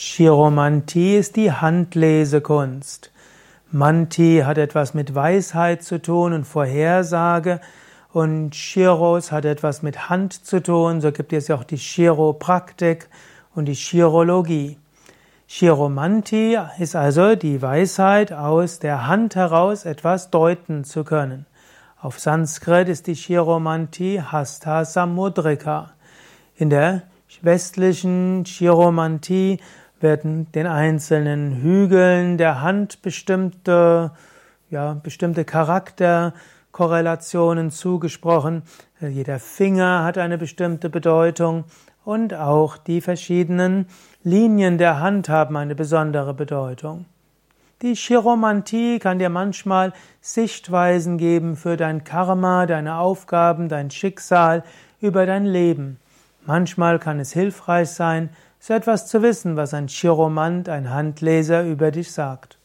Chiromantie ist die Handlesekunst. Manti hat etwas mit Weisheit zu tun und Vorhersage und Chiros hat etwas mit Hand zu tun. So gibt es ja auch die Chiropraktik und die Chirologie. Chiromantie ist also die Weisheit, aus der Hand heraus etwas deuten zu können. Auf Sanskrit ist die Chiromantie Hasta Samudrika. In der westlichen Chiromantie werden den einzelnen Hügeln der Hand bestimmte, ja, bestimmte Charakterkorrelationen zugesprochen. Jeder Finger hat eine bestimmte Bedeutung und auch die verschiedenen Linien der Hand haben eine besondere Bedeutung. Die Chiromantie kann dir manchmal Sichtweisen geben für dein Karma, deine Aufgaben, dein Schicksal, über dein Leben. Manchmal kann es hilfreich sein, so etwas zu wissen, was ein Chiromant, ein Handleser über dich sagt.